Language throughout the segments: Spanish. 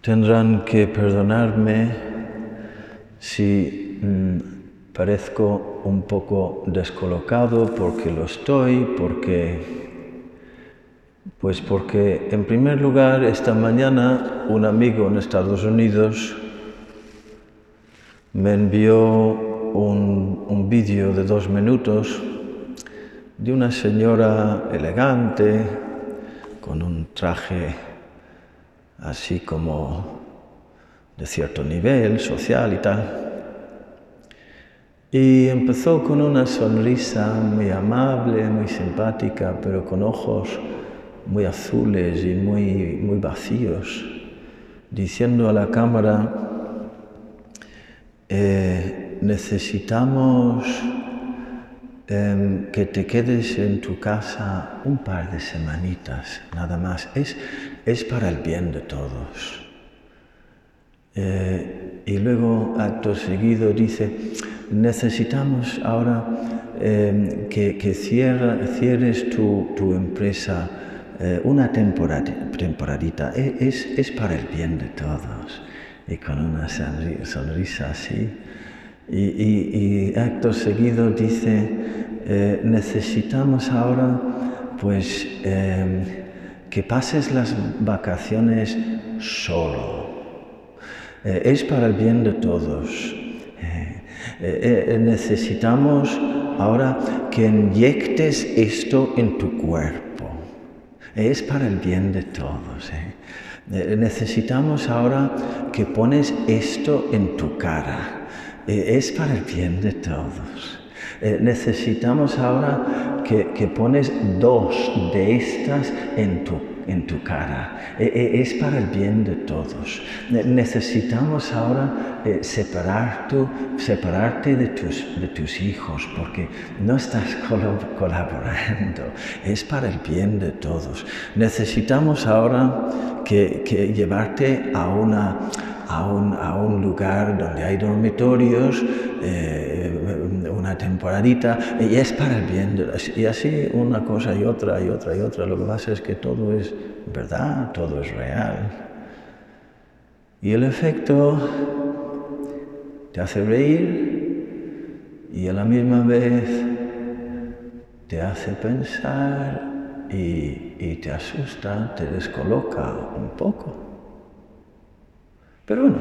Tendrán que perdonarme si mm, parezco un poco descolocado porque lo estoy, porque pues porque en primer lugar esta mañana un amigo en Estados Unidos me envió un, un vídeo de dos minutos de una señora elegante con un traje así como de cierto nivel social y tal. Y empezó con una sonrisa muy amable, muy simpática, pero con ojos muy azules y muy, muy vacíos, diciendo a la cámara, eh, necesitamos em, que te quedes en tu casa un par de semanitas, nada más. Es, es para el bien de todos. Eh, y luego, acto seguido, dice, necesitamos ahora em, que, que cierres tu, tu empresa eh, una temporadita, e, es, es, para el bien de todos. Y con una sonrisa así. Y, acto seguido dice, eh, necesitamos ahora pues em, que pases las vacaciones solo. Eh, es para el bien de todos. necesitamos ahora que inyectes esto en tu cuerpo es para el bien de todos. ¿eh? Eh, necesitamos ahora que pones esto en tu cara. Eh, es para el bien de todos. Necesitamos ahora que, que, pones dos de estas en tu en tu cara. E, e, es para el bien de todos. Necesitamos ahora eh, separar separarte de tus, de tus hijos porque no estás colaborando. Es para el bien de todos. Necesitamos ahora que, que llevarte a una a un, a un, lugar donde hay dormitorios, eh, temporadita, y es para el bien. De, y así una cosa y otra y otra y otra. Lo que pasa es que todo es verdad, todo es real. Y el efecto te hace reír y a la misma vez te hace pensar y, y te asusta, te descoloca un poco. Pero bueno,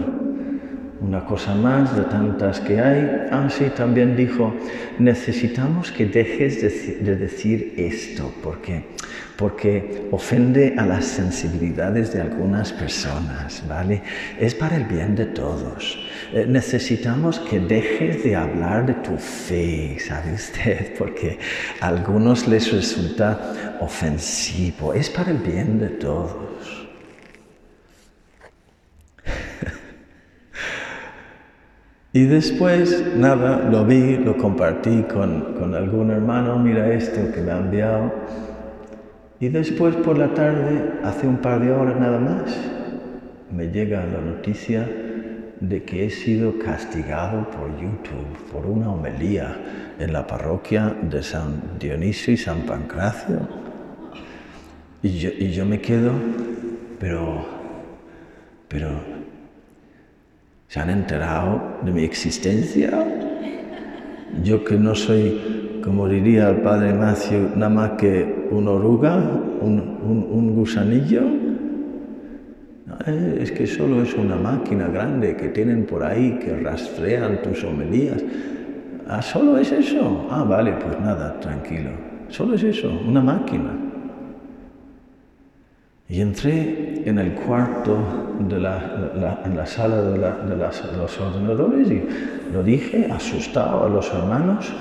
una cosa más de tantas que hay. Ah, sí, también dijo, necesitamos que dejes de, decir esto, porque, porque ofende a las sensibilidades de algunas personas, ¿vale? Es para el bien de todos. Eh, necesitamos que dejes de hablar de tu fe, ¿sabe usted? Porque a algunos les resulta ofensivo. Es para el bien de todos. Y después, nada, lo vi, lo compartí con, algún hermano, mira esto que me ha enviado. Y después por la tarde, hace un par de horas nada más, me llega la noticia de que he sido castigado por YouTube por una homilía en la parroquia de San Dionisio y San Pancracio. Y yo, y yo me quedo, pero, pero ¿Se han enterado de mi existencia? Yo que no soy, como diría el padre Macio, nada más que una oruga, un, gusanillo. Eh, es que solo es una máquina grande que tienen por ahí, que rastrean tus homilías. Ah, solo es eso. Ah, vale, pues nada, tranquilo. Solo es eso, una máquina. Y entré en el cuarto de la, en la sala de, los ordenadores y lo dije asustado a los hermanos.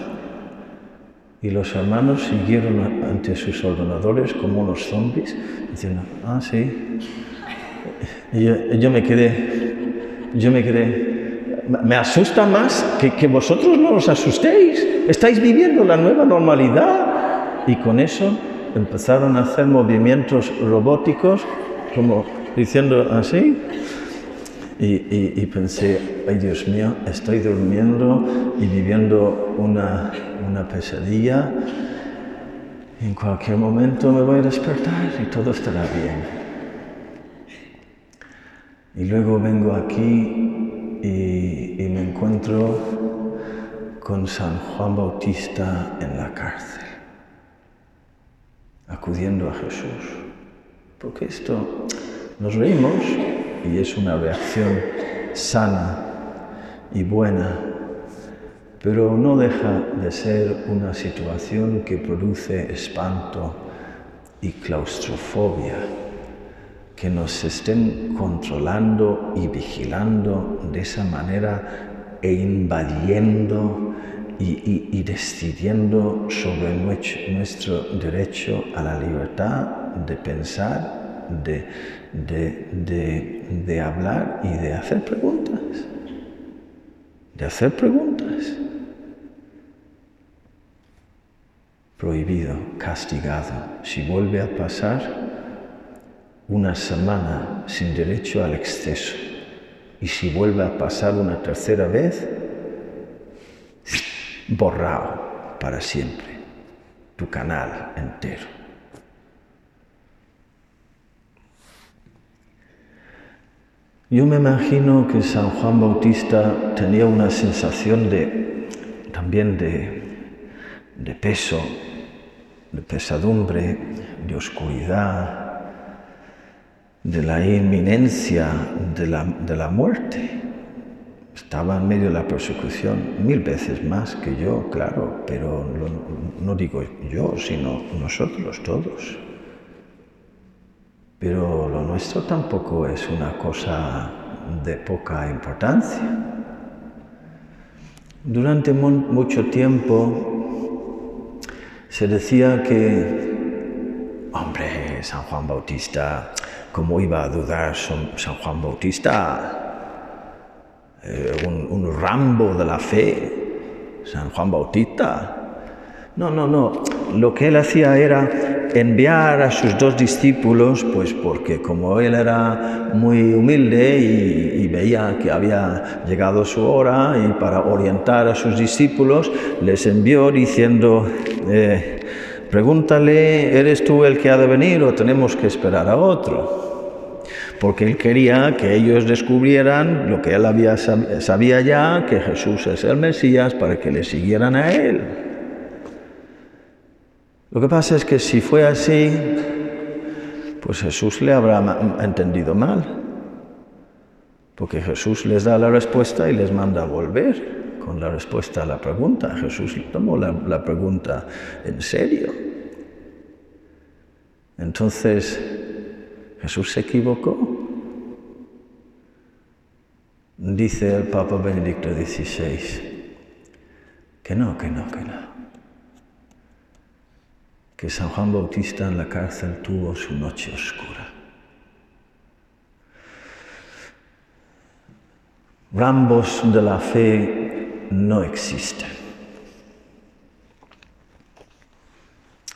Y los hermanos siguieron ante sus ordenadores como unos zombies, diciendo, ah, sí. Y yo, me quedé, yo me quedé, me asusta más que, que vosotros no os asustéis. Estáis viviendo la nueva normalidad. Y con eso empezaron a hacer movimientos robóticos, como diciendo así. Y, pensé, ay Dios mío, estoy durmiendo y viviendo una, una pesadilla. En cualquier momento me voy a despertar y todo estará bien. Y luego vengo aquí y, y me encuentro con San Juan Bautista en la cárcel, acudiendo a Jesús. Porque esto nos reímos y es una reacción sana y buena, pero no deja de ser una situación que produce espanto y claustrofobia que nos estén controlando y vigilando de esa manera e invadiendo y, decidiendo sobre nuestro derecho a la libertad de pensar, de, de hablar y de hacer preguntas. De hacer preguntas. Prohibido, castigado. Si vuelve a pasar, una semana sin derecho al exceso. Y si vuelve a pasar una tercera vez, borrado para siempre tu canal entero. Yo me imagino que San Juan Bautista tenía una sensación de también de, de peso, de pesadumbre, de oscuridad, de la inminencia de la, muerte. Estaba en medio de la persecución mil veces más que yo, claro, pero no digo yo, sino nosotros todos. Pero lo nuestro tampoco es una cosa de poca importancia. Durante mucho tiempo se decía que, hombre, San Juan Bautista ¿Cómo iba a dudar San Juan Bautista? Eh, un, Rambo de la fe, San Juan Bautista. No, no, no. Lo que él hacía era enviar a sus dos discípulos, pues porque como él era muy humilde y, veía que había llegado su hora y para orientar a sus discípulos, les envió diciendo, eh, pregúntale, ¿eres tú el que ha de venir o tenemos que esperar a otro? Porque él quería que ellos descubrieran lo que él sabía ya, que Jesús es el Mesías, para que le siguieran a él. Lo que pasa es que si fue así, pues Jesús le habrá entendido mal, porque Jesús les da la respuesta y les manda a volver con la respuesta a la pregunta. Jesús tomó la pregunta en serio. Entonces, Jesús se equivocó. Dice el Papa Benedicto XVI que no, que no, que no. Que San Juan Bautista en la cárcel tuvo su noche oscura. Rambos de la fe no existen.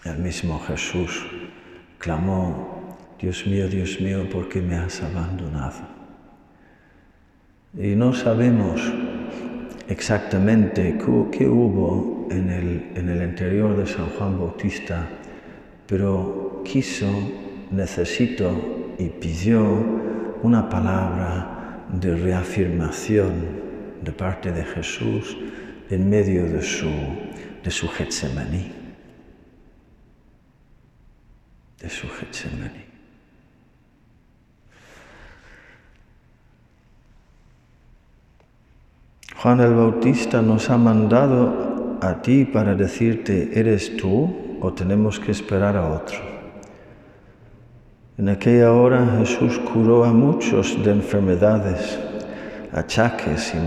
El mismo Jesús clamó Dios mío, Dios mío, ¿por qué me has abandonado? Y no sabemos exactamente qué, hubo en el, en el interior de San Juan Bautista, pero quiso, necesitó y pidió una palabra de reafirmación de parte de Jesús en medio de su, de su Getsemaní. De su Getsemaní. Juan el Bautista nos ha mandado a ti para decirte, ¿eres tú o tenemos que esperar a otro? En aquella hora Jesús curó a muchos de enfermedades, achaques y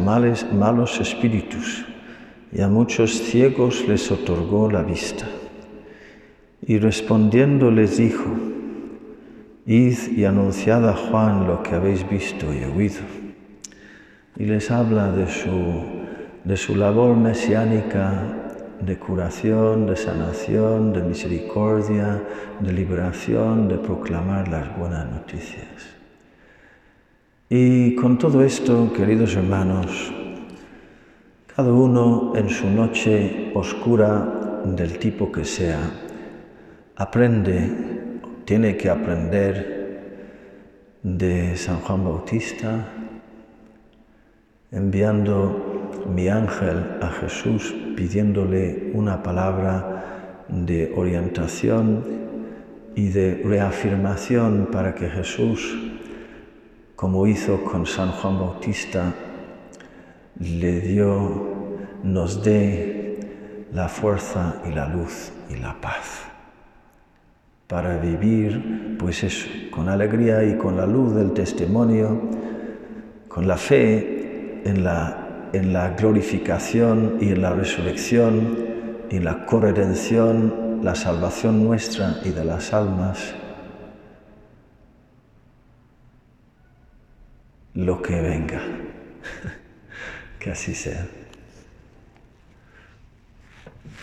malos espíritus, y a muchos ciegos les otorgó la vista. Y respondiendo les dijo, Id y anunciad a Juan lo que habéis visto y oído y les habla de su, de su labor mesiánica de curación, de sanación, de misericordia, de liberación, de proclamar las buenas noticias. Y con todo esto, queridos hermanos, cada uno en su noche oscura del tipo que sea, aprende, tiene que aprender de San Juan Bautista, enviando mi ángel a Jesús pidiéndole una palabra de orientación y de reafirmación para que Jesús, como hizo con San Juan Bautista, le dio, nos dé la fuerza y la luz y la paz. Para vivir, pues eso, con alegría y con la luz del testimonio, con la fe en la, en la glorificación y en la resurrección y la corredención, la salvación nuestra y de las almas, lo que venga. que así sea.